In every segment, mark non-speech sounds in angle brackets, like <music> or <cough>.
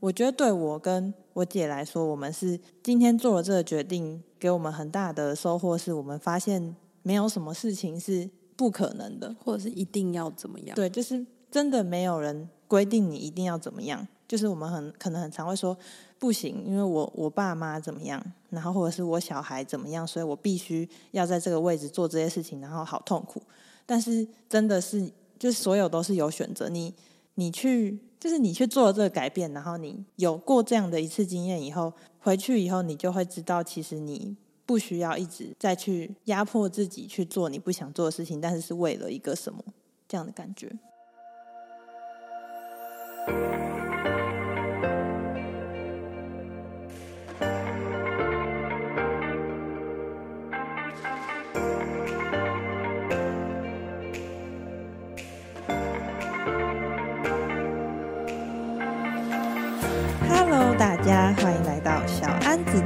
我觉得对我跟我姐来说，我们是今天做了这个决定，给我们很大的收获，是我们发现没有什么事情是不可能的，或者是一定要怎么样。对，就是真的没有人规定你一定要怎么样。就是我们很可能很常会说不行，因为我我爸妈怎么样，然后或者是我小孩怎么样，所以我必须要在这个位置做这些事情，然后好痛苦。但是真的是，就是所有都是有选择。你你去，就是你去做了这个改变，然后你有过这样的一次经验以后，回去以后你就会知道，其实你不需要一直再去压迫自己去做你不想做的事情，但是是为了一个什么这样的感觉。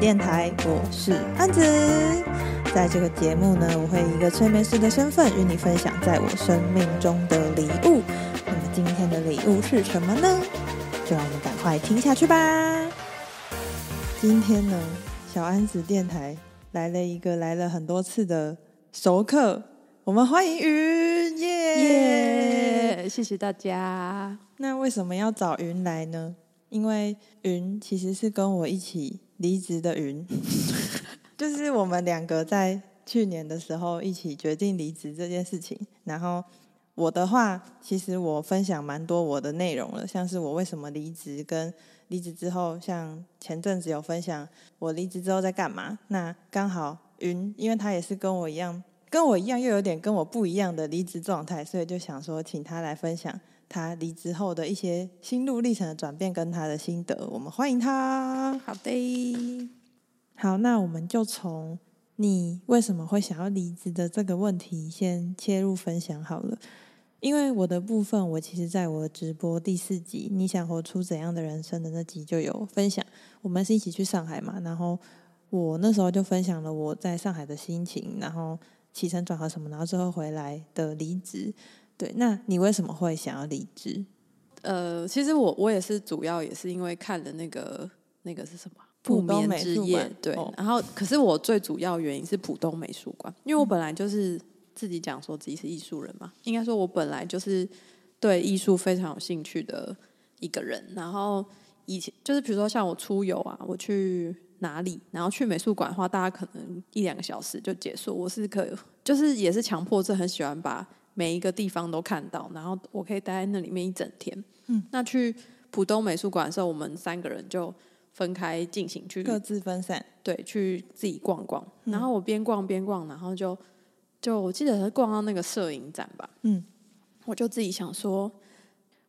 电台，我是安子。在这个节目呢，我会以一个催眠师的身份与你分享在我生命中的礼物。那么今天的礼物是什么呢？就让我们赶快听下去吧。今天呢，小安子电台来了一个来了很多次的熟客，我们欢迎云耶！谢谢大家。那为什么要找云来呢？因为云其实是跟我一起离职的云，<laughs> 就是我们两个在去年的时候一起决定离职这件事情。然后我的话，其实我分享蛮多我的内容了，像是我为什么离职，跟离职之后，像前阵子有分享我离职之后在干嘛。那刚好云，因为他也是跟我一样，跟我一样又有点跟我不一样的离职状态，所以就想说请他来分享。他离职后的一些心路历程的转变跟他的心得，我们欢迎他。好的，好，那我们就从你为什么会想要离职的这个问题先切入分享好了。因为我的部分，我其实在我的直播第四集《你想活出怎样的人生》的那集就有分享。我们是一起去上海嘛，然后我那时候就分享了我在上海的心情，然后起承转合什么，然后最后回来的离职。对，那你为什么会想要离职？呃，其实我我也是主要也是因为看了那个那个是什么不眠之夜，对，哦、然后可是我最主要原因是浦东美术馆，因为我本来就是自己讲说自己是艺术人嘛，应该说我本来就是对艺术非常有兴趣的一个人，然后以前就是比如说像我出游啊，我去哪里，然后去美术馆的话，大家可能一两个小时就结束，我是可以就是也是强迫症，很喜欢把。每一个地方都看到，然后我可以待在那里面一整天。嗯，那去浦东美术馆的时候，我们三个人就分开进行去各自分散，对，去自己逛逛。然后我边逛边逛，然后就就我记得是逛到那个摄影展吧。嗯，我就自己想说，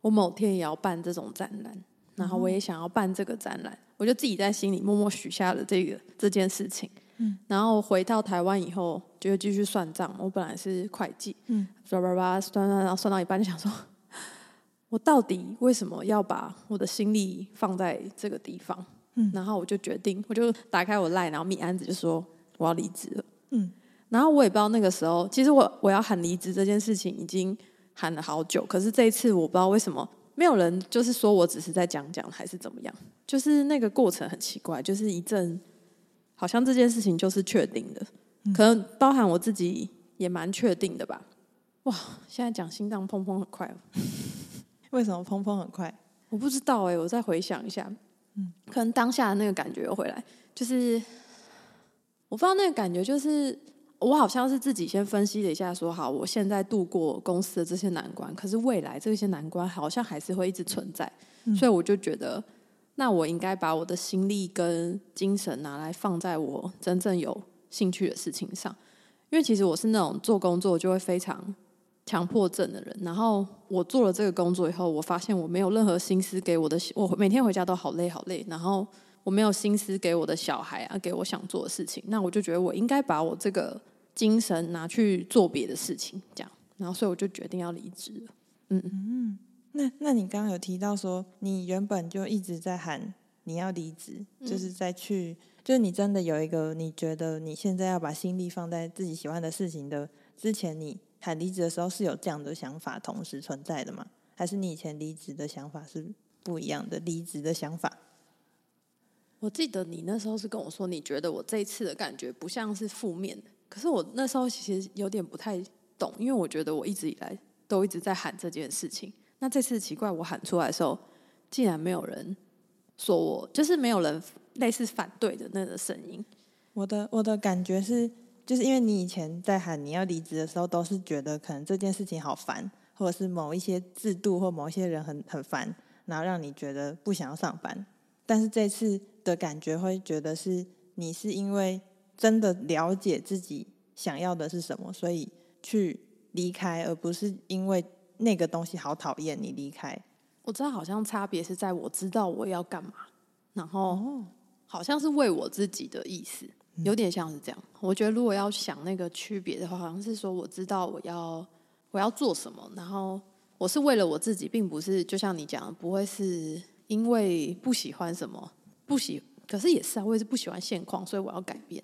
我某天也要办这种展览，然后我也想要办这个展览，我就自己在心里默默许下了这个这件事情。嗯，然后回到台湾以后，就继续算账。我本来是会计，嗯，叭叭叭算算，然后算到一半就想说，我到底为什么要把我的心力放在这个地方？嗯，然后我就决定，我就打开我 LINE，然后密安子就说我要离职了。嗯，然后我也不知道那个时候，其实我我要喊离职这件事情已经喊了好久，可是这一次我不知道为什么没有人就是说我只是在讲讲还是怎么样，就是那个过程很奇怪，就是一阵。好像这件事情就是确定的，可能包含我自己也蛮确定的吧。哇，现在讲心脏砰砰很快哦。<laughs> 为什么砰砰很快？我不知道哎，我再回想一下。嗯，可能当下的那个感觉又回来，就是我不知道那个感觉，就是我好像是自己先分析了一下，说好，我现在度过公司的这些难关，可是未来这些难关好像还是会一直存在，所以我就觉得。那我应该把我的心力跟精神拿来放在我真正有兴趣的事情上，因为其实我是那种做工作就会非常强迫症的人。然后我做了这个工作以后，我发现我没有任何心思给我的，我每天回家都好累好累。然后我没有心思给我的小孩啊，给我想做的事情。那我就觉得我应该把我这个精神拿去做别的事情，这样。然后所以我就决定要离职了。嗯嗯。那那你刚刚有提到说，你原本就一直在喊你要离职，嗯、就是在去，就是你真的有一个你觉得你现在要把心力放在自己喜欢的事情的之前，你喊离职的时候是有这样的想法同时存在的吗？还是你以前离职的想法是不一样的离职的想法？我记得你那时候是跟我说，你觉得我这一次的感觉不像是负面的，可是我那时候其实有点不太懂，因为我觉得我一直以来都一直在喊这件事情。那这次奇怪，我喊出来的时候，竟然没有人说我，就是没有人类似反对的那个声音。我的我的感觉是，就是因为你以前在喊你要离职的时候，都是觉得可能这件事情好烦，或者是某一些制度或某一些人很很烦，然后让你觉得不想要上班。但是这次的感觉会觉得是你是因为真的了解自己想要的是什么，所以去离开，而不是因为。那个东西好讨厌，你离开。我知道，好像差别是在我知道我要干嘛，然后好像是为我自己的意思，有点像是这样。我觉得如果要想那个区别的话，好像是说我知道我要我要做什么，然后我是为了我自己，并不是就像你讲的，不会是因为不喜欢什么，不喜，可是也是啊，我也是不喜欢现况，所以我要改变。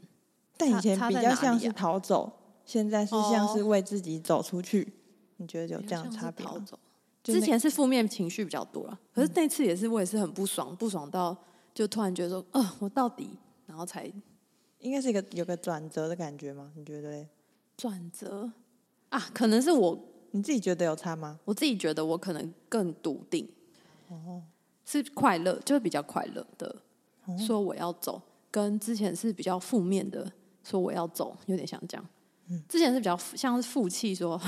但以前比较像是逃走，现在是像是为自己走出去。你觉得有这样差别吗？之前是负面情绪比较多了，可是那次也是，我也是很不爽，不爽到就突然觉得说，呃，我到底，然后才应该是一个有个转折的感觉吗？你觉得？转折啊，可能是我你自己觉得有差吗？我自己觉得我可能更笃定，哦，是快乐，就是比较快乐的，说我要走，跟之前是比较负面的，说我要走，有点像这样。嗯，之前是比较像是负气说。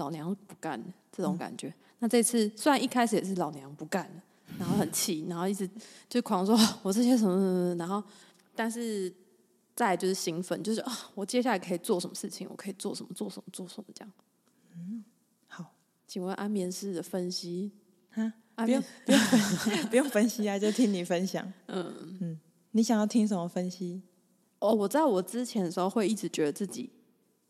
老娘不干了这种感觉。嗯、那这次虽然一开始也是老娘不干了，然后很气，<laughs> 然后一直就狂说 <laughs> 我这些什么什么，然后但是再就是兴奋，就是啊，我接下来可以做什么事情？我可以做什么？做什么？做什么？这样。嗯，好，请问安眠师的分析啊？不用不用 <laughs> 不用分析啊，就听你分享。嗯嗯，你想要听什么分析？哦，我知道我之前的时候会一直觉得自己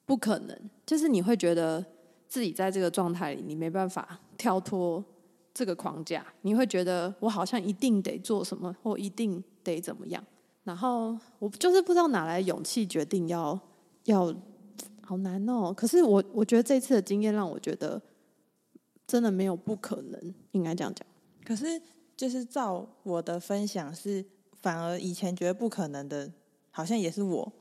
不可能，就是你会觉得。自己在这个状态里，你没办法跳脱这个框架，你会觉得我好像一定得做什么，或一定得怎么样。然后我就是不知道哪来勇气，决定要要，好难哦。可是我我觉得这次的经验让我觉得真的没有不可能，应该这样讲。可是就是照我的分享是，反而以前觉得不可能的，好像也是我，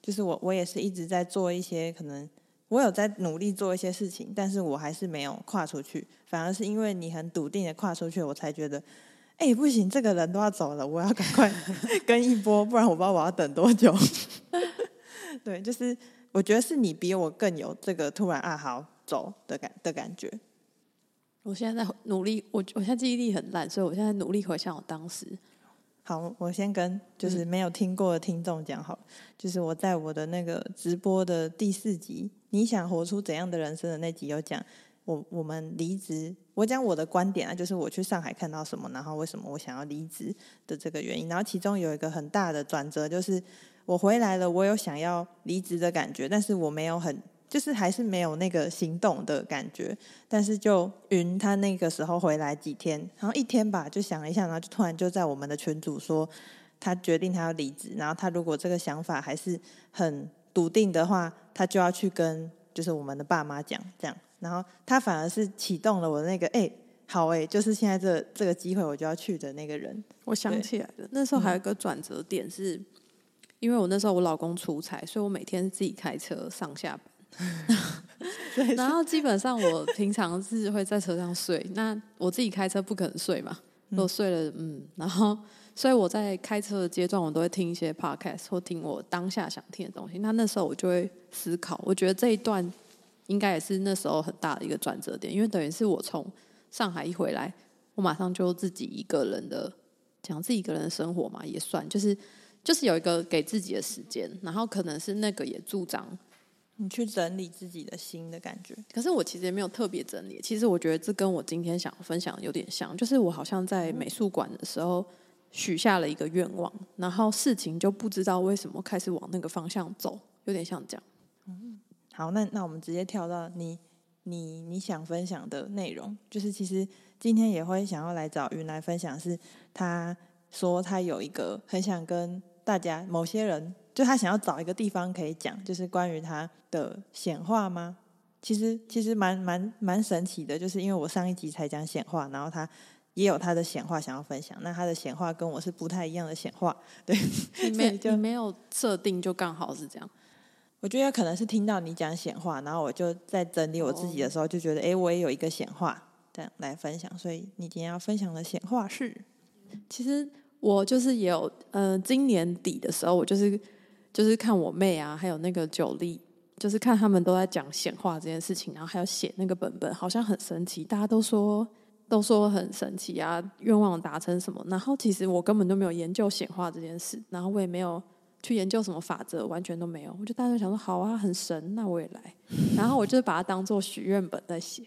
就是我我也是一直在做一些可能。我有在努力做一些事情，但是我还是没有跨出去。反而是因为你很笃定的跨出去，我才觉得，哎、欸，不行，这个人都要走了，我要赶快 <laughs> 跟一波，不然我不知道我要等多久。<laughs> 对，就是我觉得是你比我更有这个突然啊，好走的感的感觉。我现在在努力，我我现在记忆力很烂，所以我现在努力回想我当时。好，我先跟就是没有听过的听众讲好，就是我在我的那个直播的第四集，你想活出怎样的人生的那集有讲，我我们离职，我讲我的观点啊，就是我去上海看到什么，然后为什么我想要离职的这个原因，然后其中有一个很大的转折，就是我回来了，我有想要离职的感觉，但是我没有很。就是还是没有那个行动的感觉，但是就云他那个时候回来几天，然后一天吧，就想了一下，然后就突然就在我们的群组说，他决定他要离职，然后他如果这个想法还是很笃定的话，他就要去跟就是我们的爸妈讲这样，然后他反而是启动了我的那个哎、好哎、就是现在这这个机会我就要去的那个人。我想起来了，那时候还有一个转折点是，因为我那时候我老公出差，所以我每天自己开车上下班。然后基本上我平常是会在车上睡，那我自己开车不可能睡嘛，我睡了，嗯，然后所以我在开车的阶段，我都会听一些 podcast 或听我当下想听的东西。那那时候我就会思考，我觉得这一段应该也是那时候很大的一个转折点，因为等于是我从上海一回来，我马上就自己一个人的讲自己一个人的生活嘛，也算就是就是有一个给自己的时间，然后可能是那个也助长。你去整理自己的心的感觉，可是我其实也没有特别整理。其实我觉得这跟我今天想分享有点像，就是我好像在美术馆的时候许下了一个愿望，然后事情就不知道为什么开始往那个方向走，有点像这样。嗯，好，那那我们直接跳到你你你想分享的内容，就是其实今天也会想要来找云来分享，是他说他有一个很想跟大家某些人。就他想要找一个地方可以讲，就是关于他的显化吗？其实其实蛮蛮蛮神奇的，就是因为我上一集才讲显化，然后他也有他的显化想要分享。那他的显化跟我是不太一样的显化，<laughs> 对，你没就你没有设定，就刚好是这样。我觉得可能是听到你讲显化，然后我就在整理我自己的时候，就觉得哎、欸，我也有一个显化这样来分享。所以你今天要分享的显化是，其实我就是也有，呃，今年底的时候，我就是就是看我妹啊，还有那个九力。就是看他们都在讲显化这件事情，然后还有写那个本本，好像很神奇，大家都说都说很神奇啊，愿望达成什么。然后其实我根本就没有研究显化这件事，然后我也没有去研究什么法则，完全都没有。我就大家想说好啊，很神，那我也来。<laughs> 然后我就把它当做许愿本在写，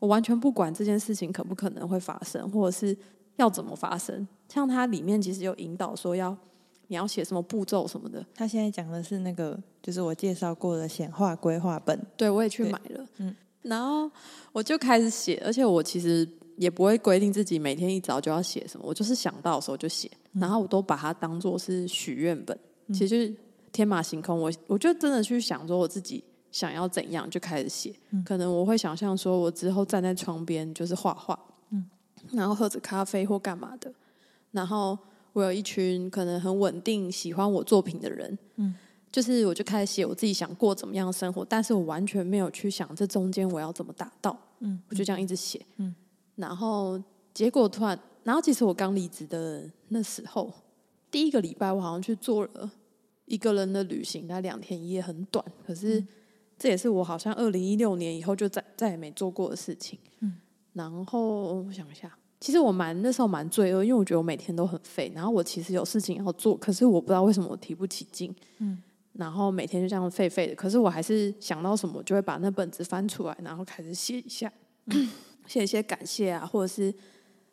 我完全不管这件事情可不可能会发生，或者是要怎么发生。像它里面其实有引导说要。你要写什么步骤什么的？他现在讲的是那个，就是我介绍过的显化规划本。对，我也去买了。嗯，然后我就开始写，而且我其实也不会规定自己每天一早就要写什么，我就是想到的时候就写。然后我都把它当做是许愿本，嗯、其实就是天马行空。我我就真的去想说，我自己想要怎样就开始写。嗯、可能我会想象说，我之后站在窗边就是画画，嗯，然后喝着咖啡或干嘛的，然后。我有一群可能很稳定、喜欢我作品的人，嗯，就是我就开始写我自己想过怎么样的生活，但是我完全没有去想这中间我要怎么达到，嗯，我就这样一直写，嗯，然后结果突然，然后其实我刚离职的那时候，第一个礼拜我好像去做了一个人的旅行，大概两天一夜，很短，可是这也是我好像二零一六年以后就再再也没做过的事情，嗯，然后我想一下。其实我蛮那时候蛮罪恶，因为我觉得我每天都很废，然后我其实有事情要做，可是我不知道为什么我提不起劲，嗯，然后每天就这样废废的，可是我还是想到什么就会把那本子翻出来，然后开始写一下，嗯、写一些感谢啊，或者是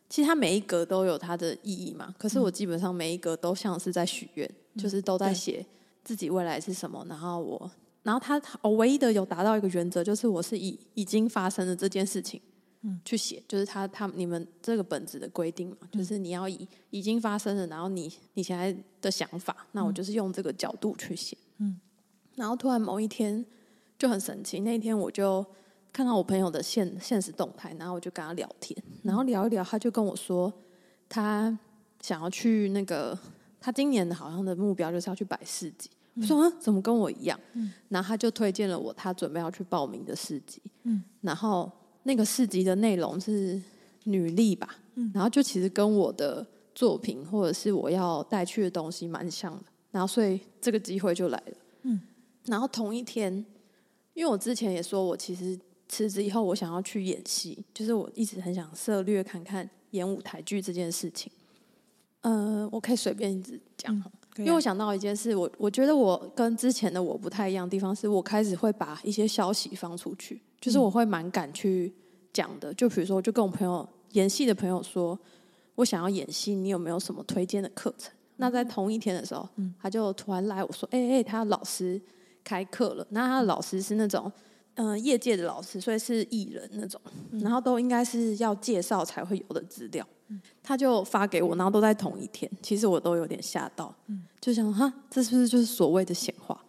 其实它每一格都有它的意义嘛，可是我基本上每一格都像是在许愿，嗯、就是都在写自己未来是什么，然后我，然后他我唯一的有达到一个原则，就是我是以已经发生的这件事情。嗯，去写就是他他你们这个本子的规定嘛，就是你要以已经发生了，然后你你现在的想法，那我就是用这个角度去写。嗯，然后突然某一天就很神奇，那一天我就看到我朋友的现现实动态，然后我就跟他聊天，然后聊一聊，他就跟我说他想要去那个，他今年的好像的目标就是要去摆市集。我说啊，怎么跟我一样？嗯，然后他就推荐了我他准备要去报名的市集。嗯，然后。那个市集的内容是女力吧，嗯，然后就其实跟我的作品或者是我要带去的东西蛮像的，然后所以这个机会就来了，嗯，然后同一天，因为我之前也说我其实辞职以后我想要去演戏，就是我一直很想涉略看看演舞台剧这件事情，呃，我可以随便一直讲，嗯，因为我想到一件事，我我觉得我跟之前的我不太一样的地方是我开始会把一些消息放出去。就是我会蛮敢去讲的，就比如说，我就跟我朋友演戏的朋友说，我想要演戏，你有没有什么推荐的课程？那在同一天的时候，他就突然来我说，哎、欸、哎、欸，他老师开课了，那他的老师是那种嗯、呃、业界的老师，所以是艺人那种，然后都应该是要介绍才会有的资料，他就发给我，然后都在同一天，其实我都有点吓到，就想哈，这是不是就是所谓的显化？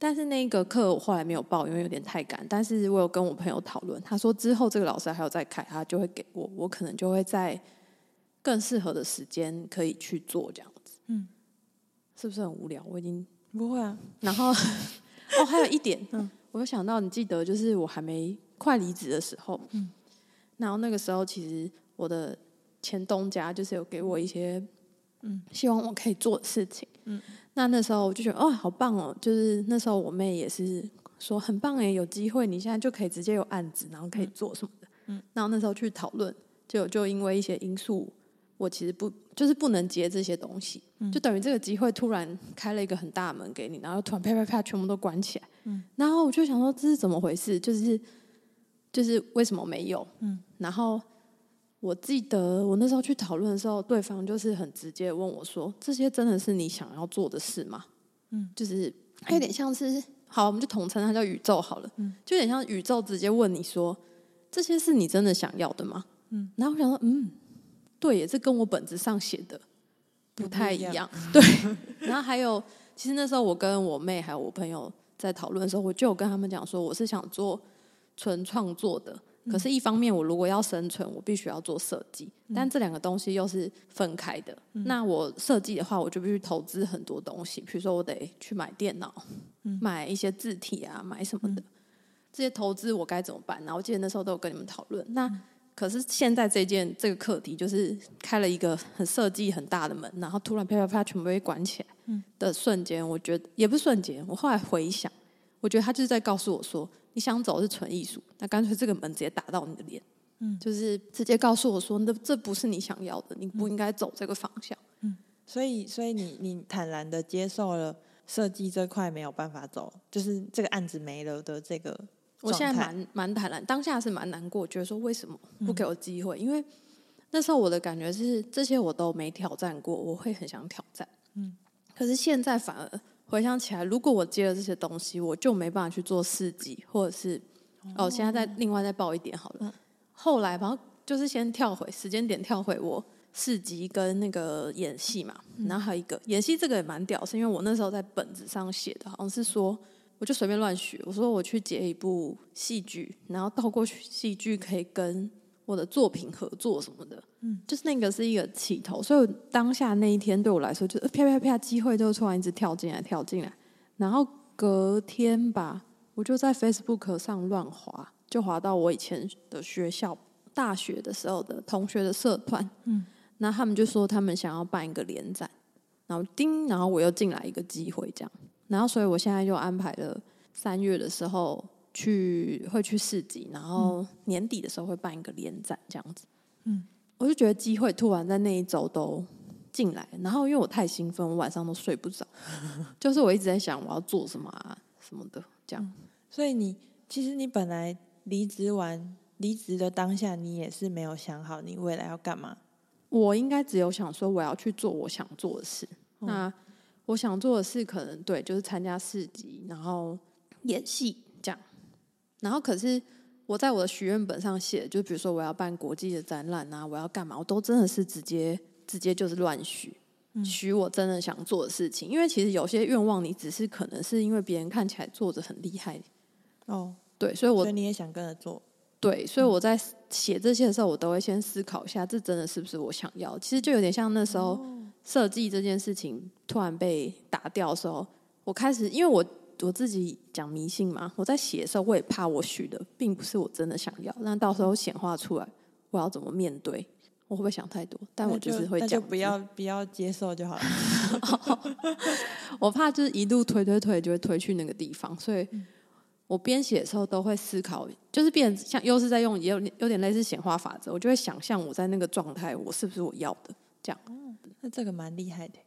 但是那个课我后来没有报，因为有点太赶。但是我有跟我朋友讨论，他说之后这个老师还有在开，他就会给我，我可能就会在更适合的时间可以去做这样子。嗯，是不是很无聊？我已经不会啊。然后 <laughs> 哦，还有一点，嗯，我有想到，你记得就是我还没快离职的时候，嗯，然后那个时候其实我的前东家就是有给我一些，嗯，希望我可以做的事情，嗯。那那时候我就觉得哦，好棒哦！就是那时候我妹也是说很棒哎，有机会你现在就可以直接有案子，然后可以做什么的。嗯，然后那时候去讨论，就就因为一些因素，我其实不就是不能接这些东西，嗯，就等于这个机会突然开了一个很大的门给你，然后突然啪啪啪全部都关起来。嗯，然后我就想说这是怎么回事？就是就是为什么没有？嗯，然后。我记得我那时候去讨论的时候，对方就是很直接问我说：“这些真的是你想要做的事吗？”嗯，就是还有点像是好，我们就统称它叫宇宙好了。嗯，就有点像宇宙直接问你说：“这些是你真的想要的吗？”嗯，然后我想说：“嗯，对，也是跟我本子上写的不太一样。”对。<laughs> 然后还有，其实那时候我跟我妹还有我朋友在讨论的时候，我就有跟他们讲说：“我是想做纯创作的。”可是，一方面我如果要生存，我必须要做设计，但这两个东西又是分开的。那我设计的话，我就必须投资很多东西，比如说我得去买电脑，<laughs> 买一些字体啊，买什么的。这些投资我该怎么办？然后我记得那时候都有跟你们讨论。那可是现在这件这个课题就是开了一个很设计很大的门，然后突然啪啪啪全部被关起来的瞬间，我觉得也不是瞬间。我后来回想，我觉得他就是在告诉我说，你想走是纯艺术，那干脆这个门直接打到你的脸，嗯，就是直接告诉我说，那这不是你想要的，你不应该走这个方向。嗯，所以所以你你坦然的接受了设计这块没有办法走，就是这个案子没了的这个。我现在蛮蛮坦然，当下是蛮难过，觉得说为什么不给我机会？嗯、因为那时候我的感觉是这些我都没挑战过，我会很想挑战。嗯，可是现在反而回想起来，如果我接了这些东西，我就没办法去做四级，或者是哦，哦，现在再另外再报一点好了。嗯、后来然后就是先跳回时间点，跳回我四级跟那个演戏嘛，嗯、然后还有一个演戏，这个也蛮屌，是因为我那时候在本子上写的，好像是说。我就随便乱学，我说我去接一部戏剧，然后倒过去戏剧可以跟我的作品合作什么的，嗯，就是那个是一个起头，所以当下那一天对我来说，就啪啪啪，机会就突然一直跳进来，跳进来，然后隔天吧，我就在 Facebook 上乱滑，就滑到我以前的学校大学的时候的同学的社团，嗯，那他们就说他们想要办一个联展，然后叮，然后我又进来一个机会，这样。然后，所以我现在就安排了三月的时候去会去市集，然后年底的时候会办一个联展，这样子。嗯，我就觉得机会突然在那一周都进来，然后因为我太兴奋，我晚上都睡不着，<laughs> 就是我一直在想我要做什么啊什么的，这样。所以你其实你本来离职完离职的当下，你也是没有想好你未来要干嘛？我应该只有想说我要去做我想做的事。那我想做的事可能对，就是参加市集，然后演戏这样。然后可是我在我的许愿本上写，就比如说我要办国际的展览啊，我要干嘛，我都真的是直接直接就是乱许，许我真的想做的事情。因为其实有些愿望，你只是可能是因为别人看起来做的很厉害哦，对，所以我你也想跟着做，对，所以我在写这些的时候，我都会先思考一下，这真的是不是我想要？其实就有点像那时候。哦设计这件事情突然被打掉的时候，我开始，因为我我自己讲迷信嘛，我在写的时候，我也怕我许的并不是我真的想要，那到时候显化出来，我要怎么面对？我会不会想太多？但我就是会讲，不要不要接受就好了。<laughs> 我怕就是一路推推推，就会推去那个地方，所以我编写的时候都会思考，就是变像又是在用也有有点类似显化法则，我就会想象我在那个状态，我是不是我要的这样。那这个蛮厉害的，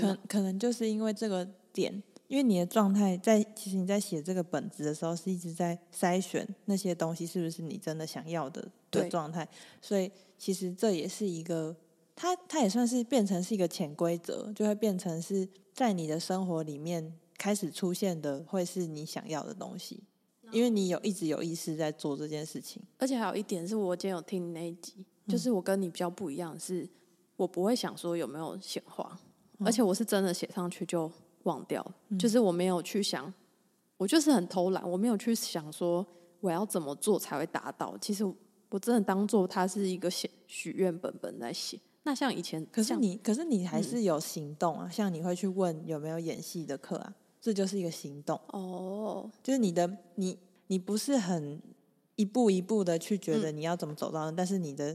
可可能就是因为这个点，因为你的状态在，其实你在写这个本子的时候是一直在筛选那些东西是不是你真的想要的的状态，所以其实这也是一个，它它也算是变成是一个潜规则，就会变成是在你的生活里面开始出现的，会是你想要的东西，因为你有一直有意识在做这件事情，而且还有一点是我今天有听你那一集，就是我跟你比较不一样是。我不会想说有没有显化，而且我是真的写上去就忘掉，嗯、就是我没有去想，我就是很偷懒，我没有去想说我要怎么做才会达到。其实我真的当做它是一个写许愿本本在写。那像以前，可是你，可是你还是有行动啊，嗯、像你会去问有没有演戏的课啊，这就是一个行动哦，就是你的你你不是很一步一步的去觉得你要怎么走到，嗯、但是你的。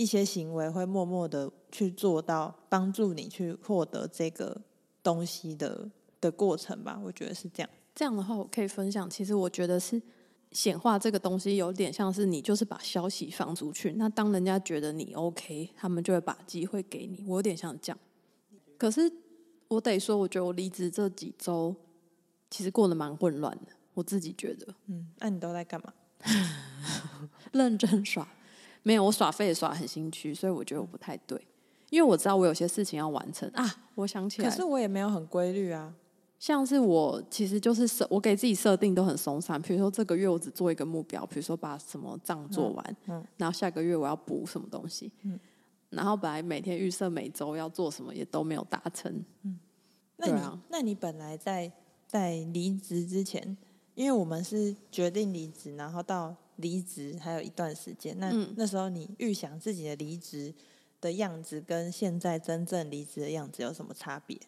一些行为会默默的去做到帮助你去获得这个东西的的过程吧，我觉得是这样。这样的话，我可以分享。其实我觉得是显化这个东西有点像是你就是把消息放出去，那当人家觉得你 OK，他们就会把机会给你。我有点像这样。可是我得说，我觉得我离职这几周其实过得蛮混乱的，我自己觉得。嗯，那你都在干嘛？<laughs> 认真耍。没有，我耍废也耍很心虚，所以我觉得我不太对，因为我知道我有些事情要完成啊。我想起来，可是我也没有很规律啊。像是我其实就是设，我给自己设定都很松散。比如说这个月我只做一个目标，比如说把什么账做完，嗯，嗯，然后下个月我要补什么东西，嗯，然后本来每天预设每周要做什么也都没有达成，嗯。那你，啊，那你本来在在离职之前，因为我们是决定离职，然后到。离职还有一段时间，那、嗯、那时候你预想自己的离职的样子，跟现在真正离职的样子有什么差别？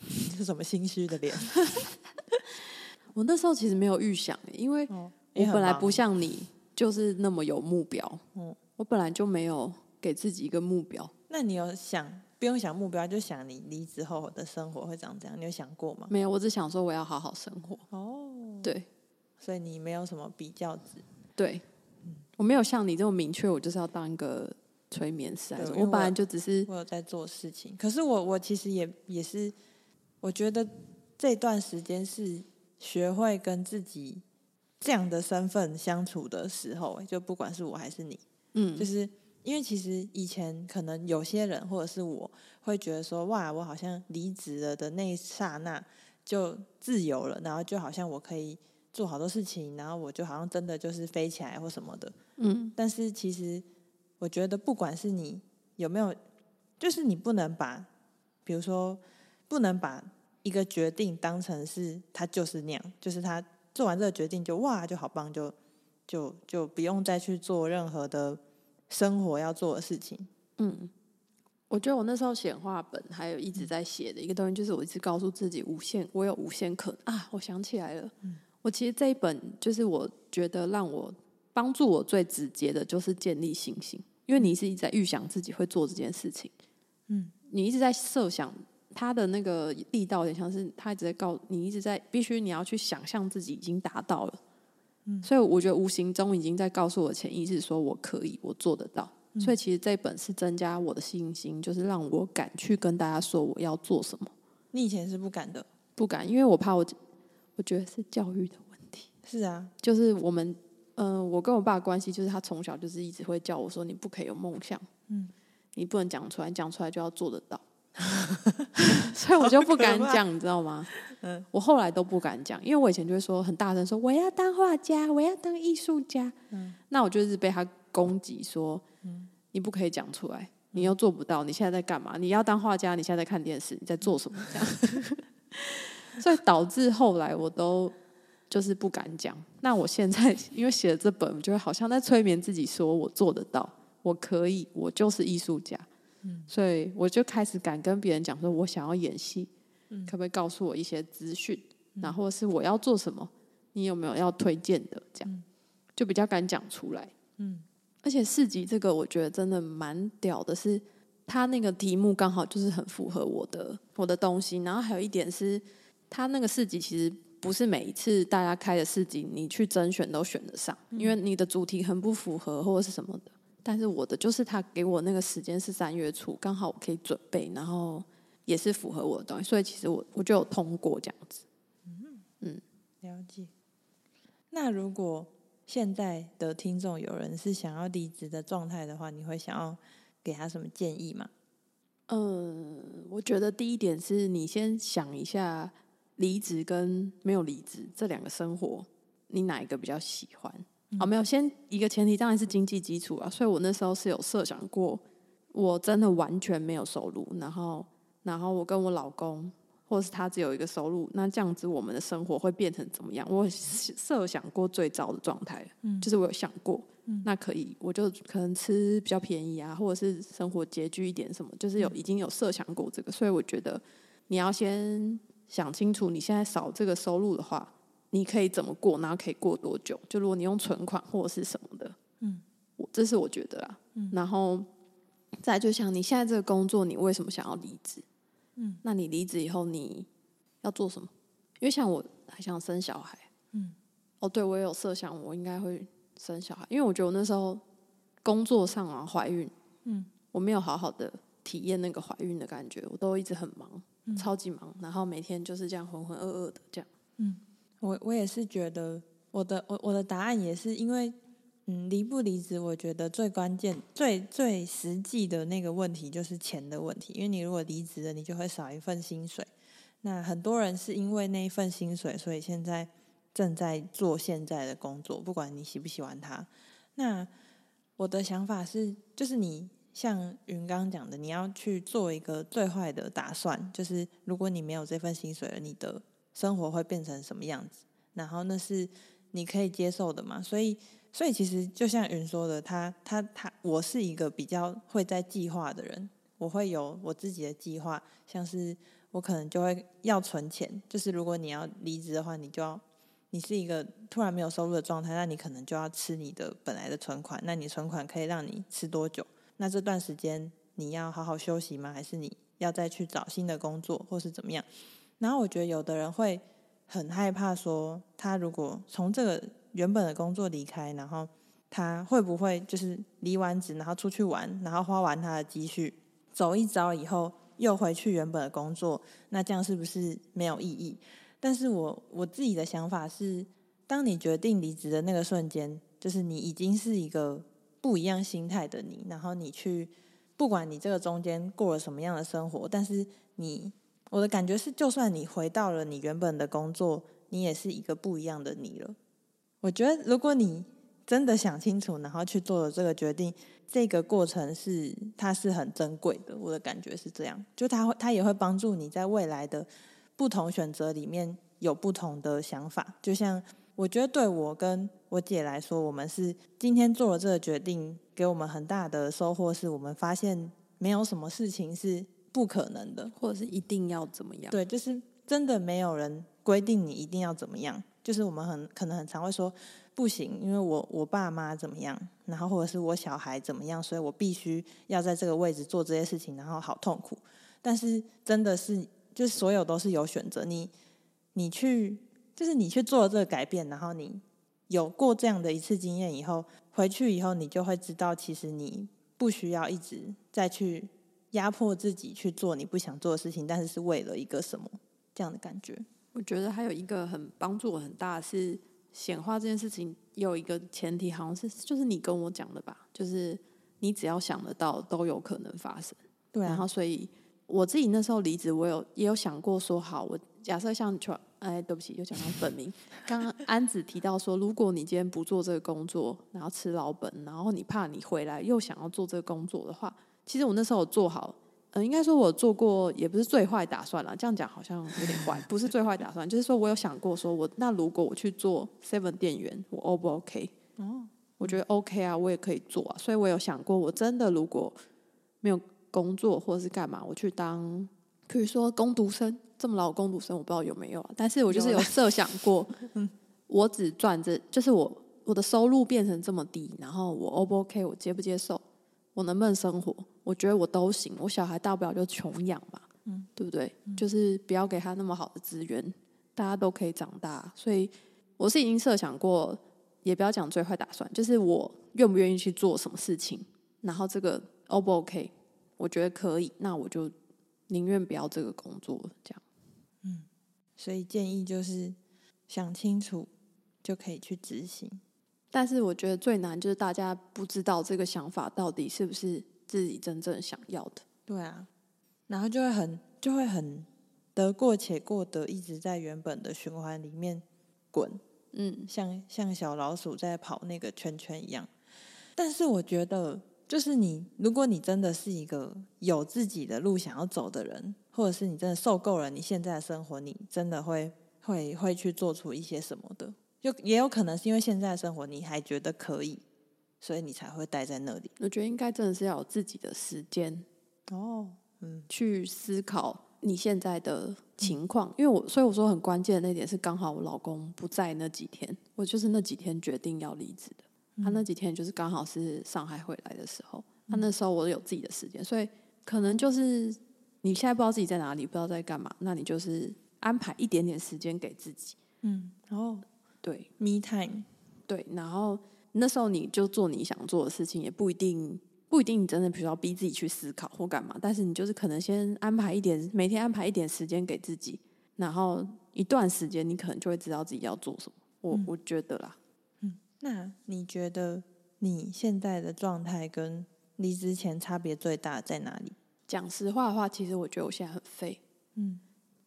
<laughs> 是什么心虚的脸？<laughs> 我那时候其实没有预想，因为我本来不像你，就是那么有目标。嗯，我本来就没有给自己一个目标。那你有想不用想目标，就想你离职后的生活会长这样？你有想过吗？没有，我只想说我要好好生活。哦，对，所以你没有什么比较值。对，我没有像你这么明确，我就是要当一个催眠师。我本来就只是我有在做事情，可是我我其实也也是，我觉得这段时间是。学会跟自己这样的身份相处的时候，就不管是我还是你，嗯，就是因为其实以前可能有些人或者是我会觉得说，哇，我好像离职了的那一刹那就自由了，然后就好像我可以做好多事情，然后我就好像真的就是飞起来或什么的，嗯。但是其实我觉得，不管是你有没有，就是你不能把，比如说不能把。一个决定当成是他就是那样，就是他做完这个决定就哇就好棒，就就就不用再去做任何的生活要做的事情。嗯，我觉得我那时候显化本还有一直在写的一个东西，就是我一直告诉自己无限，我有无限可能啊！我想起来了，嗯，我其实这一本就是我觉得让我帮助我最直接的就是建立信心，因为你是一直在预想自己会做这件事情，嗯，你一直在设想。他的那个力道有点像是他一直在告你，一直在必须你要去想象自己已经达到了，嗯，所以我觉得无形中已经在告诉我潜意识说我可以，我做得到。嗯，所以其实这本是增加我的信心，就是让我敢去跟大家说我要做什么。你以前是不敢的，不敢，因为我怕我，我觉得是教育的问题。是啊，就是我们，嗯、呃，我跟我爸的关系就是他从小就是一直会叫我说你不可以有梦想，嗯，你不能讲出来，讲出来就要做得到。<laughs> 所以我就不敢讲，你知道吗？嗯，我后来都不敢讲，因为我以前就会说很大声说我要当画家，我要当艺术家。嗯，那我就是被他攻击说，嗯，你不可以讲出来，你又做不到，你现在在干嘛？你要当画家，你现在在看电视，你在做什么？这样，所以导致后来我都就是不敢讲。那我现在因为写了这本，我觉得好像在催眠自己，说我做得到，我可以，我就是艺术家。嗯，所以我就开始敢跟别人讲说，我想要演戏，嗯，可不可以告诉我一些资讯？嗯，然后是我要做什么？你有没有要推荐的？这样，嗯，就比较敢讲出来。嗯，而且四级这个，我觉得真的蛮屌的是，是他那个题目刚好就是很符合我的我的东西。然后还有一点是，他那个四级其实不是每一次大家开的四级，你去甄选都选得上，因为你的主题很不符合或者是什么的。但是我的就是他给我那个时间是三月初，刚好我可以准备，然后也是符合我的东西，所以其实我我就有通过这样子。嗯嗯，了解。那如果现在的听众有人是想要离职的状态的话，你会想要给他什么建议吗？嗯，我觉得第一点是你先想一下，离职跟没有离职这两个生活，你哪一个比较喜欢？哦，没有，先一个前提当然是经济基础啊，所以我那时候是有设想过，我真的完全没有收入，然后，然后我跟我老公，或者是他只有一个收入，那这样子我们的生活会变成怎么样？我设想过最糟的状态，嗯，就是我有想过，嗯，那可以，我就可能吃比较便宜啊，或者是生活拮据一点什么，就是有已经有设想过这个，所以我觉得你要先想清楚，你现在少这个收入的话。你可以怎么过，然后可以过多久？就如果你用存款或者是什么的，嗯，我这是我觉得啦。嗯，然后再就像你现在这个工作，你为什么想要离职？嗯，那你离职以后你要做什么？因为像我还想生小孩，嗯，哦，对，我也有设想，我应该会生小孩，因为我觉得我那时候工作上啊怀孕，嗯，我没有好好的体验那个怀孕的感觉，我都一直很忙，嗯，超级忙，然后每天就是这样浑浑噩噩的这样，嗯。我我也是觉得，我的我我的答案也是因为，嗯，离不离职，我觉得最关键、最最实际的那个问题就是钱的问题。因为你如果离职了，你就会少一份薪水。那很多人是因为那一份薪水，所以现在正在做现在的工作，不管你喜不喜欢他。那我的想法是，就是你像云刚讲的，你要去做一个最坏的打算，就是如果你没有这份薪水了，你的。生活会变成什么样子？然后那是你可以接受的嘛？所以所以其实就像云说的，他他他，我是一个比较会在计划的人，我会有我自己的计划，像是我可能就会要存钱，就是如果你要离职的话，你就要你是一个突然没有收入的状态，那你可能就要吃你的本来的存款，那你存款可以让你吃多久？那这段时间你要好好休息吗？还是你要再去找新的工作，或是怎么样？然后我觉得有的人会很害怕说，他如果从这个。原本的工作离开，然后他会不会就是离完职，然后出去玩，然后花完他的积蓄，走一遭以后又回去原本的工作？那这样是不是没有意义？但是我我自己的想法是，当你决定离职的那个瞬间，就是你已经是一个不一样心态的你，然后你去，不管你这个中间过了什么样的生活，但是你，我的感觉是，就算你回到了你原本的工作，你也是一个不一样的你了。我觉得，如果你真的想清楚，然后去做了这个决定，这个过程是它是很珍贵的。我的感觉是这样，就它会，它也会帮助你在未来的不同选择里面有不同的想法。就像我觉得对我跟我姐来说，我们是今天做了这个决定，给我们很大的收获，是我们发现没有什么事情是不可能的，或者是一定要怎么样。对，就是真的没有人规定你一定要怎么样。就是我们很可能很常会说不行，因为我我爸妈怎么样，然后或者是我小孩怎么样，所以我必须要在这个位置做这些事情，然后好痛苦。但是真的是，就是所有都是有选择。你你去，就是你去做了这个改变，然后你有过这样的一次经验以后，回去以后你就会知道，其实你不需要一直再去压迫自己去做你不想做的事情，但是是为了一个什么这样的感觉。我觉得还有一个很帮助我很大的是显化这件事情，有一个前提，好像是就是你跟我讲的吧，就是你只要想得到，都有可能发生。对啊，然后所以我自己那时候离职，我有也有想过说，好，我假设像哎，对不起，又讲到本名。刚刚安子提到说，如果你今天不做这个工作，然后吃老本，然后你怕你回来又想要做这个工作的话，其实我那时候有做好。嗯，应该说，我做过也不是最坏打算了。这样讲好像有点坏，不是最坏打算，就是说我有想过，说我那如果我去做 Seven 店员，我 O 不 OK？哦，我觉得 OK 啊，我也可以做啊。所以我有想过，我真的如果没有工作或者是干嘛，我去当，比如说工读生，这么老的工读生，我不知道有没有啊。但是我就是有设想过，<laughs> 我只赚这，就是我我的收入变成这么低，然后我 O 不 OK？我接不接受？我能不能生活？我觉得我都行。我小孩大不了就穷养吧，嗯，对不对？嗯，就是不要给他那么好的资源，大家都可以长大。所以我是已经设想过，也不要讲最坏打算，就是我愿不愿意去做什么事情，然后这个 O 不 OK？我觉得可以，那我就宁愿不要这个工作，这样。嗯，所以建议就是想清楚就可以去执行。但是我觉得最难就是大家不知道这个想法到底是不是自己真正想要的。对啊，然后就会很就会很得过且过的一直在原本的循环里面滚，嗯，像像小老鼠在跑那个圈圈一样。但是我觉得，就是你如果你真的是一个有自己的路想要走的人，或者是你真的受够了你现在的生活，你真的会会会去做出一些什么的。就也有可能是因为现在的生活你还觉得可以，所以你才会待在那里。我觉得应该真的是要有自己的时间哦，嗯，去思考你现在的情况。嗯、因为我所以我说很关键的那点是，刚好我老公不在那几天，我就是那几天决定要离职的。嗯、他那几天就是刚好是上海回来的时候，他那时候我有自己的时间，所以可能就是你现在不知道自己在哪里，不知道在干嘛，那你就是安排一点点时间给自己，嗯，然后。对，me time，对，然后那时候你就做你想做的事情，也不一定不一定你真的，比如说要逼自己去思考或干嘛，但是你就是可能先安排一点，每天安排一点时间给自己，然后一段时间你可能就会知道自己要做什么。我、嗯、我觉得啦，嗯，那你觉得你现在的状态跟离职前差别最大在哪里？讲实话的话，其实我觉得我现在很废，嗯。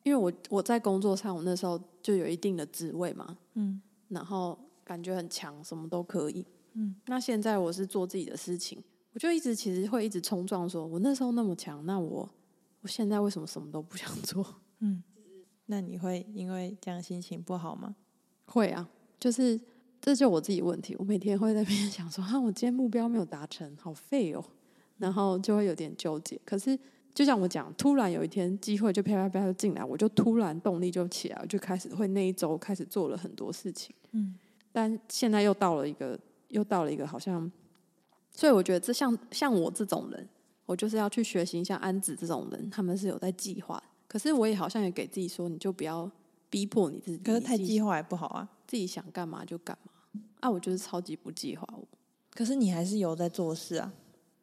因为我我在工作上，我那时候就有一定的职位嘛，嗯，然后感觉很强，什么都可以，嗯。那现在我是做自己的事情，我就一直其实会一直冲撞，说我那时候那么强，那我我现在为什么什么都不想做？嗯，那你会因为这样心情不好吗？会啊，就是这就我自己问题。我每天会在那边 <laughs> 想说，啊，我今天目标没有达成，好废哦，然后就会有点纠结。可是就像我讲，突然有一天机会就啪啪啪就进来，我就突然动力就起来，我就开始会那一周开始做了很多事情。嗯，但现在又到了一个，又到了一个好像，所以我觉得这像像我这种人，我就是要去学习像安子这种人，他们是有在计划。可是我也好像也给自己说，你就不要逼迫你自己。可是太计划也不好啊，自己想干嘛就干嘛。啊，我就是超级不计划我。可是你还是有在做事啊。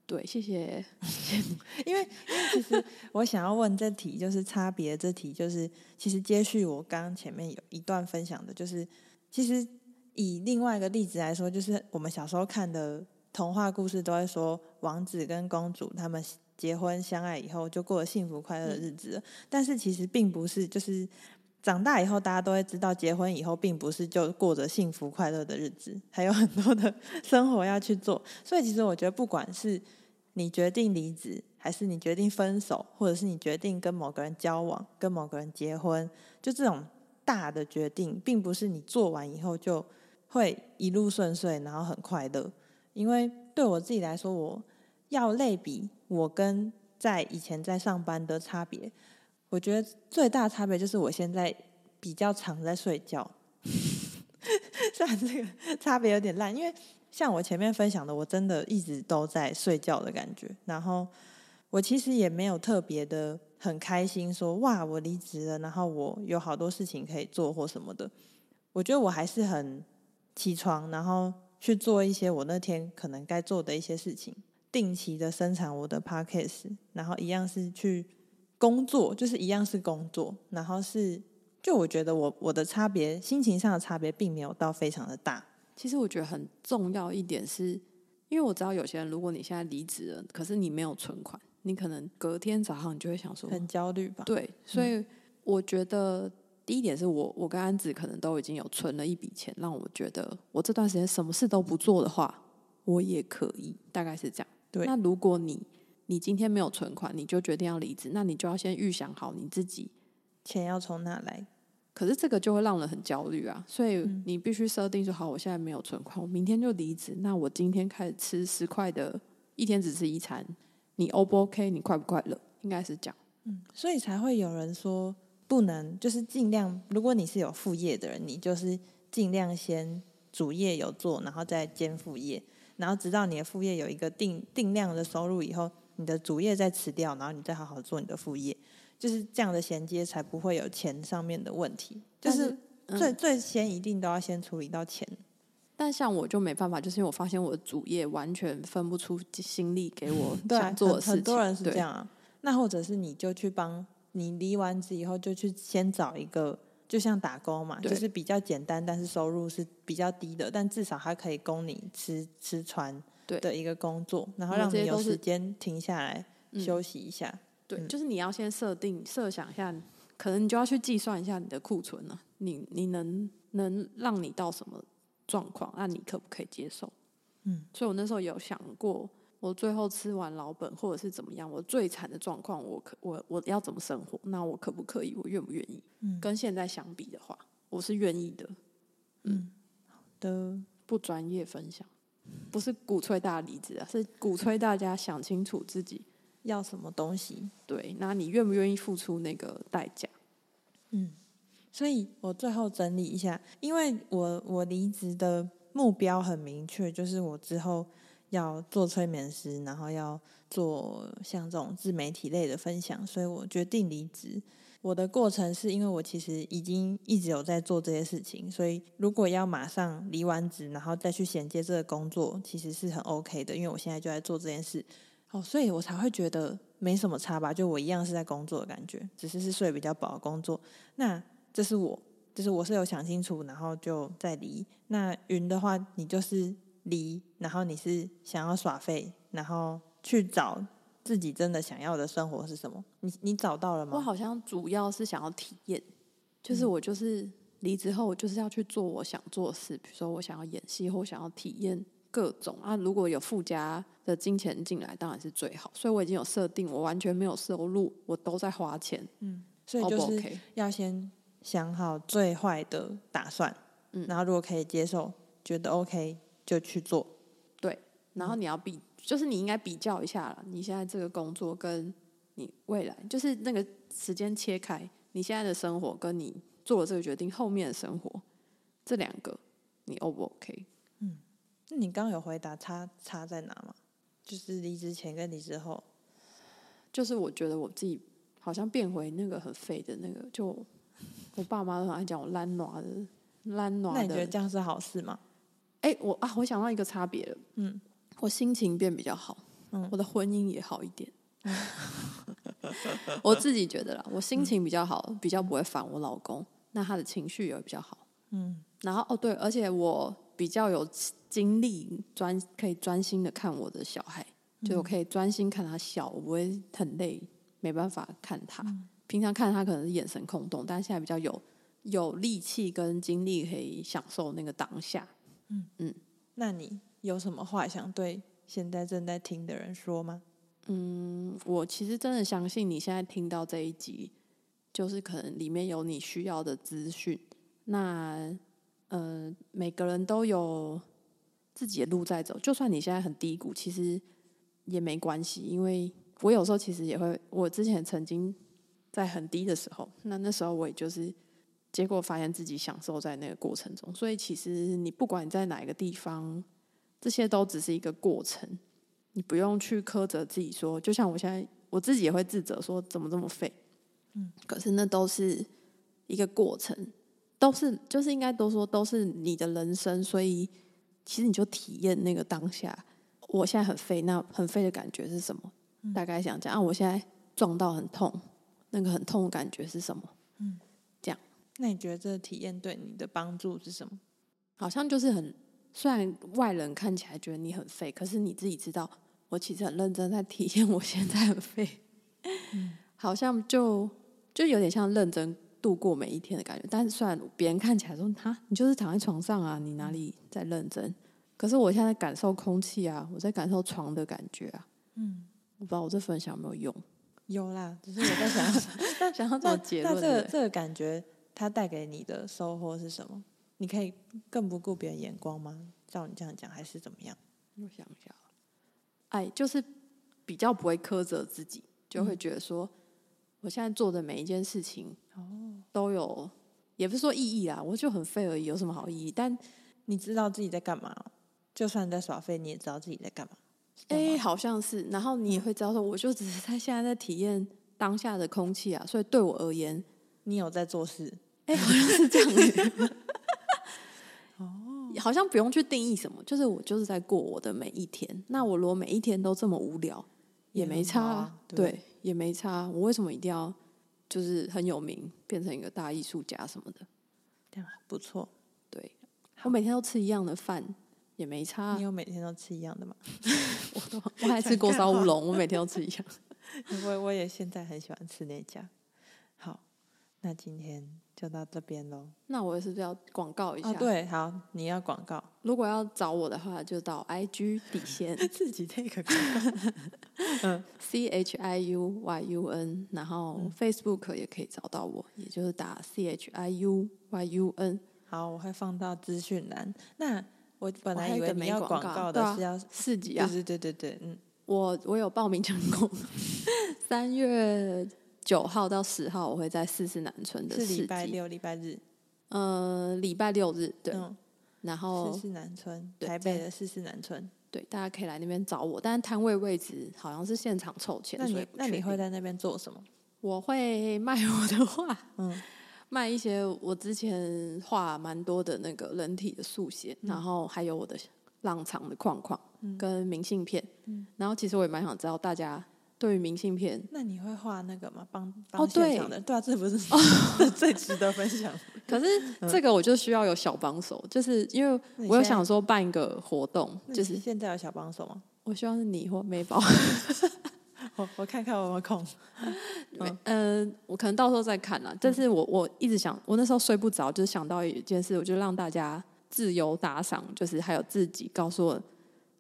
对，谢谢。<laughs> 因为因为其实我想要问这题，就是差别这题，就是其实接续我刚刚前面有一段分享的，就是其实以另外一个例子来说，就是我们小时候看的童话故事，都会说王子跟公主他们。结婚相爱以后就过了幸福快乐的日子，嗯，但是其实并不是，就是长大以后大家都会知道，结婚以后并不是就过着幸福快乐的日子，<laughs> 还有很多的生活要去做。所以其实我觉得，不管是你决定离职，还是你决定分手，或者是你决定跟某个人交往、跟某个人结婚，就这种大的决定，并不是你做完以后就会一路顺遂，然后很快乐。因为对我自己来说，我要类比。我跟在以前在上班的差别，我觉得最大的差别就是我现在比较常在睡觉。<laughs> 虽然这个差别有点烂，因为像我前面分享的，我真的一直都在睡觉的感觉。然后我其实也没有特别的很开心说，哇我离职了，然后我有好多事情可以做或什么的。我觉得我还是很起床，然后去做一些我那天可能该做的一些事情。定期的生产我的 podcast，然后一样是去工作，就是一样是工作，然后是就我觉得我我的差别，心情上的差别并没有到非常的大。其实我觉得很重要一点是，因为我知道有些人，如果你现在离职了，可是你没有存款，你可能隔天早上你就会想说很焦虑吧？对，所以我觉得第一点是我我跟安子可能都已经有存了一笔钱，让我觉得我这段时间什么事都不做的话，我也可以，大概是这样。对，那如果你你今天没有存款，你就决定要离职，那你就要先预想好你自己钱要从哪来。可是这个就会让人很焦虑啊，所以你必须设定说好，我现在没有存款，我明天就离职。那我今天开始吃十块的，一天只吃一餐，你 O 不 OK？你快不快乐？应该是这样。嗯，所以才会有人说不能，就是尽量。如果你是有副业的人，你就是尽量先主业有做，然后再兼副业。然后直到你的副业有一个定定量的收入以后，你的主业再辞掉，然后你再好好做你的副业，就是这样的衔接才不会有钱上面的问题。就是最、嗯、最先一定都要先处理到钱。但像我就没办法，就是因为我发现我的主业完全分不出心力给我 <laughs> 想做的事情。很，很多人是这样啊。那或者是你就去帮你离完职以后就去先找一个。就像打工嘛，就是比较简单，但是收入是比较低的，但至少还可以供你吃吃穿的一个工作，然后让你有时间停下来休息一下。嗯、对、嗯，就是你要先设定设想一下，可能你就要去计算一下你的库存了，你你能能让你到什么状况？那你可不可以接受？嗯，所以我那时候有想过。我最后吃完老本，或者是怎么样？我最惨的状况，我可我我要怎么生活？那我可不可以？我愿不愿意？嗯，跟现在相比的话，我是愿意的。嗯，好的，不专业分享，不是鼓吹大家离职啊，是鼓吹大家想清楚自己要什么东西。对，那你愿不愿意付出那个代价？嗯，所以我最后整理一下，因为我我离职的目标很明确，就是我之后。要做催眠师，然后要做像这种自媒体类的分享，所以我决定离职。我的过程是因为我其实已经一直有在做这些事情，所以如果要马上离完职，然后再去衔接这个工作，其实是很 OK 的，因为我现在就在做这件事。哦，所以我才会觉得没什么差吧，就我一样是在工作的感觉，只是是睡比较饱的工作。那这是我，就是我是有想清楚，然后就再离。那云的话，你就是。离，然后你是想要耍废，然后去找自己真的想要的生活是什么？你你找到了吗？我好像主要是想要体验，就是我就是离职后，我就是要去做我想做的事，比如说我想要演戏，或想要体验各种啊。如果有附加的金钱进来，当然是最好。所以我已经有设定，我完全没有收入，我都在花钱。嗯，所以就是要先想好最坏的打算，嗯，然后如果可以接受。觉得 OK 就去做。对，然后你要比，就是你应该比较一下了，你现在这个工作跟你未来，就是那个时间切开，你现在的生活跟你做了这个决定后面的生活，这两个你 O 不 OK？嗯，那你刚刚有回答差差在哪吗？就是离职前跟离职后，就是我觉得我自己好像变回那个很废的那个，就我爸妈都很爱讲我懒惰的懒惰的。那你觉得这样是好事吗？哎、欸，我啊，我想到一个差别了，嗯，我心情变比较好，嗯，我的婚姻也好一点，嗯、<laughs> 我自己觉得啦，我心情比较好，嗯、比较不会烦我老公，那他的情绪也会比较好，嗯，然后哦对，而且我比较有。精力专可以专心的看我的小孩，嗯、就我可以专心看他笑，我不会很累，没办法看他。嗯、平常看他可能是眼神空洞，但是现在比较有有力气跟精力，可以享受那个当下。嗯。嗯，那你有什么话想对现在正在听的人说吗？嗯，我其实真的相信你现在听到这一集，就是可能里面有你需要的资讯。那呃，每个人都有。自己的路在走，就算你现在很低谷，其实也没关系。因为我有时候其实也会，我之前曾经在很低的时候，那那时候我也就是，结果发现自己享受在那个过程中。所以其实你不管你在哪一个地方，这些都只是一个过程，你不用去苛责自己说，就像我现在我自己也会自责说怎么这么废，嗯，可是那都是一个过程，都是就是应该都说都是你的人生，所以。其实你就体验那个当下，我现在很废，那很废的感觉是什么？嗯、大概想讲啊，我现在撞到很痛，那个很痛的感觉是什么？嗯，这样。那你觉得这个体验对你的帮助是什么？好像就是很，虽然外人看起来觉得你很废，可是你自己知道，我其实很认真在体验我现在很废。嗯，好像就就有点像认真。度过每一天的感觉，但是虽然别人看起来说他，你就是躺在床上啊，你哪里在认真？可是我现在感受空气啊，我在感受床的感觉啊。嗯，我不知道我这分享有没有用？有啦，只是我在想，但 <laughs> 想要做结论。那这个这个感觉，它带给你的收获是什么？你可以更不顾别人眼光吗？照你这样讲，还是怎么样？我想一下，哎，就是比较不会苛责自己，就会觉得说。嗯我现在做的每一件事情哦，都有，也不是说意义啊，我就很废而已，有什么好意义？但你知道自己在干嘛，就算你在耍废，你也知道自己在干嘛。哎、欸，好像是，然后你也会知道说，我就只是在现在在体验当下的空气啊，所以对我而言，你有在做事。哎、欸，好像是这样。哦，好像不用去定义什么，就是我就是在过我的每一天。那我如果每一天都这么无聊，也没差，啊，对。对也没差，我为什么一定要就是很有名，变成一个大艺术家什么的？这样不错。对，我每天都吃一样的饭，也没差。你有每天都吃一样的吗？<laughs> 我都我还吃锅烧乌龙，我每天都吃一样。<laughs> 我我也现在很喜欢吃那家。好，那今天。就到这边喽。那我是不是要广告一下？哦，对，好，你要广告。如果要找我的话，就到 IG 底线 <laughs> 自己这个广告。<laughs> 嗯，C H I U Y U N，然后 Facebook 也可以找到我，也就是打 C H I U Y U N。好，我会放到资讯栏。那我本来以为没有广告的是要四级啊？对对对对对，嗯，我我有报名成功，<laughs> 三月。九号到十号，我会在四四南村的是礼拜六、礼拜日，呃，礼拜六日对。嗯、然后四四南村，台北的四四南村，对，大家可以来那边找我。但是摊位位置好像是现场凑钱，那你那你会在那边做什么？我会卖我的画，<laughs> 嗯，卖一些我之前画蛮多的那个人体的速写，嗯、然后还有我的浪长的框框跟明信片。嗯、然后其实我也蛮想知道大家。对于明信片，那你会画那个吗？帮帮现场的，对啊，这不是、<laughs> 哦、最值得分享。<laughs> 可是这个我就需要有小帮手，就是因为我有想说办一个活动，就是现在有小帮手吗？我希望是你或美宝。<laughs> 我我看看我有没有空。嗯、呃，我可能到时候再看啦。但是我我一直想，我那时候睡不着，就是想到一件事，我就让大家自由打赏，就是还有自己告诉我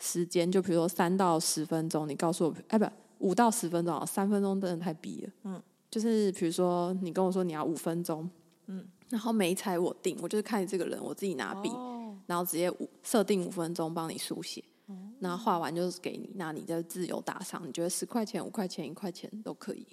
时间，就比如说三到十分钟，你告诉我，哎，不。五到十分钟，三分钟真的太逼了。嗯，就是比如说你跟我说你要五分钟，嗯，然后每一彩我定，我就是看你这个人，我自己拿笔，哦、然后直接五设定五分钟帮你书写，然后画完就是给你，那你就自由打赏，你觉得十块钱、五块钱、一块钱都可以。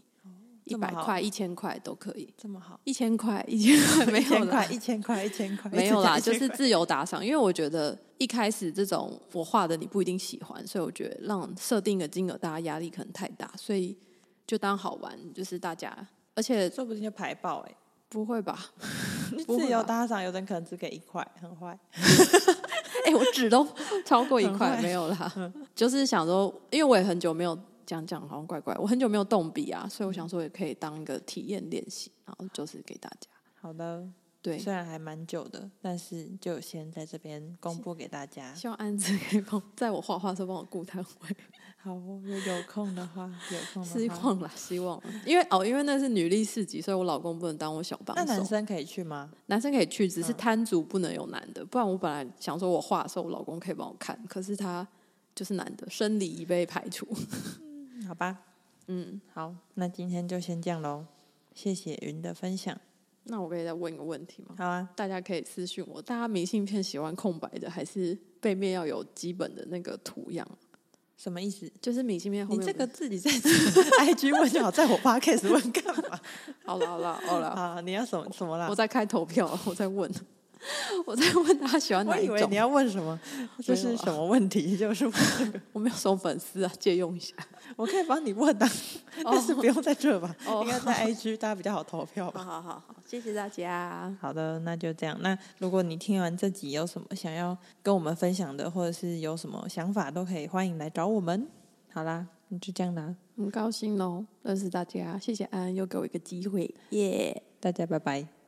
一百块、一千块都可以，这么好？一千块、一千块 <laughs> 没有啦，一千块、一千块没有啦，就是自由打赏。因为我觉得一开始这种我画的你不一定喜欢，所以我觉得让设定的金额，大家压力可能太大，所以就当好玩，就是大家，而且说不定就排爆哎、欸，不会吧？<laughs> 自由打赏，有人可能只给一块，很坏。<laughs> 哎、欸，我纸都超过一块，没有啦，就是想说，因为我也很久没有。讲讲好像怪怪，我很久没有动笔啊，所以我想说也可以当一个体验练习，然后就是给大家。好的，对，虽然还蛮久的，但是就先在这边公布给大家。希望安子可以帮在我画画的时候帮我顾摊位。好，有有空的话，有空的话。希望啦，希望。因为哦，因为那是女力市集，所以我老公不能当我小帮手。那男生可以去吗？男生可以去，只是摊主不能有男的，不然我本来想说我画的时候我老公可以帮我看，可是他就是男的，生理已被排除。好吧。嗯，好，那今天就先这样喽。谢谢云的分享。那我可以再问一个问题吗？好啊，大家可以私信我。大家明信片喜欢空白的，还是背面要有基本的那个图样？什么意思？就是明信片后面。你这个自己在 <laughs> IG 问就好，在我 Podcast 问干嘛？<laughs> 好了好了好了，好，你要什么什么啦？我在开投票，我在问。<laughs> 我在问他喜欢哪一种？我以为你要问什么？<laughs> 这是什么问题？<laughs> 就是问这个。我没有送粉丝啊，借用一下。我可以帮你问的，但是不用在这吧？应该在 IG，大家比较好投票吧？好好好，谢谢大家。好的，那就这样。那如果你听完这集有什么想要跟我们分享的，或者是有什么想法，都可以欢迎来找我们。好啦，那就这样啦。很高兴喽，认识大家。谢谢安又给我一个机会，耶！大家拜拜。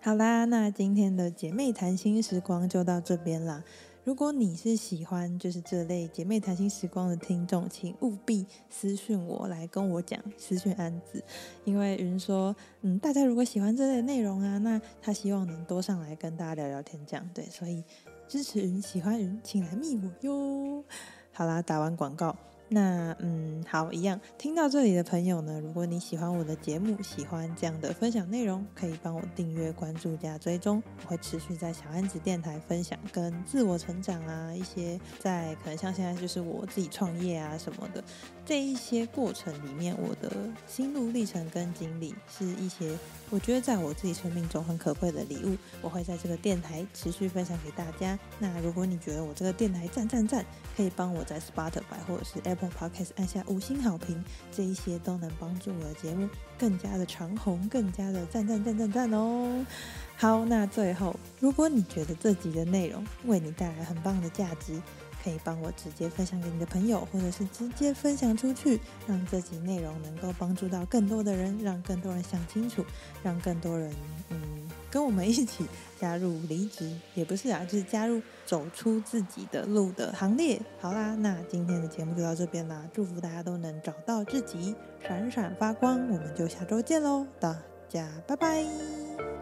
好啦，那今天的姐妹谈心时光就到这边啦。如果你是喜欢就是这类姐妹谈心时光的听众，请务必私讯我来跟我讲，私讯安子，因为云说，嗯，大家如果喜欢这类内容啊，那他希望能多上来跟大家聊聊天，这样对，所以支持云，喜欢云，请来密我哟。好啦，打完广告。那嗯，好，一样。听到这里的朋友呢，如果你喜欢我的节目，喜欢这样的分享内容，可以帮我订阅、关注加追踪。我会持续在小安子电台分享跟自我成长啊，一些在可能像现在就是我自己创业啊什么的这一些过程里面，我的心路历程跟经历，是一些我觉得在我自己生命中很可贵的礼物。我会在这个电台持续分享给大家。那如果你觉得我这个电台赞赞赞，可以帮我在 Spotify 或者是 Apple Podcast 按下五星好评，这一些都能帮助我的节目更加的长红，更加的赞赞赞赞赞哦。好，那最后，如果你觉得这集的内容为你带来很棒的价值，可以帮我直接分享给你的朋友，或者是直接分享出去，让这集内容能够帮助到更多的人，让更多人想清楚，让更多人嗯跟我们一起。加入离职也不是啊，就是加入走出自己的路的行列。好啦，那今天的节目就到这边啦，祝福大家都能找到自己，闪闪发光。我们就下周见喽，大家拜拜。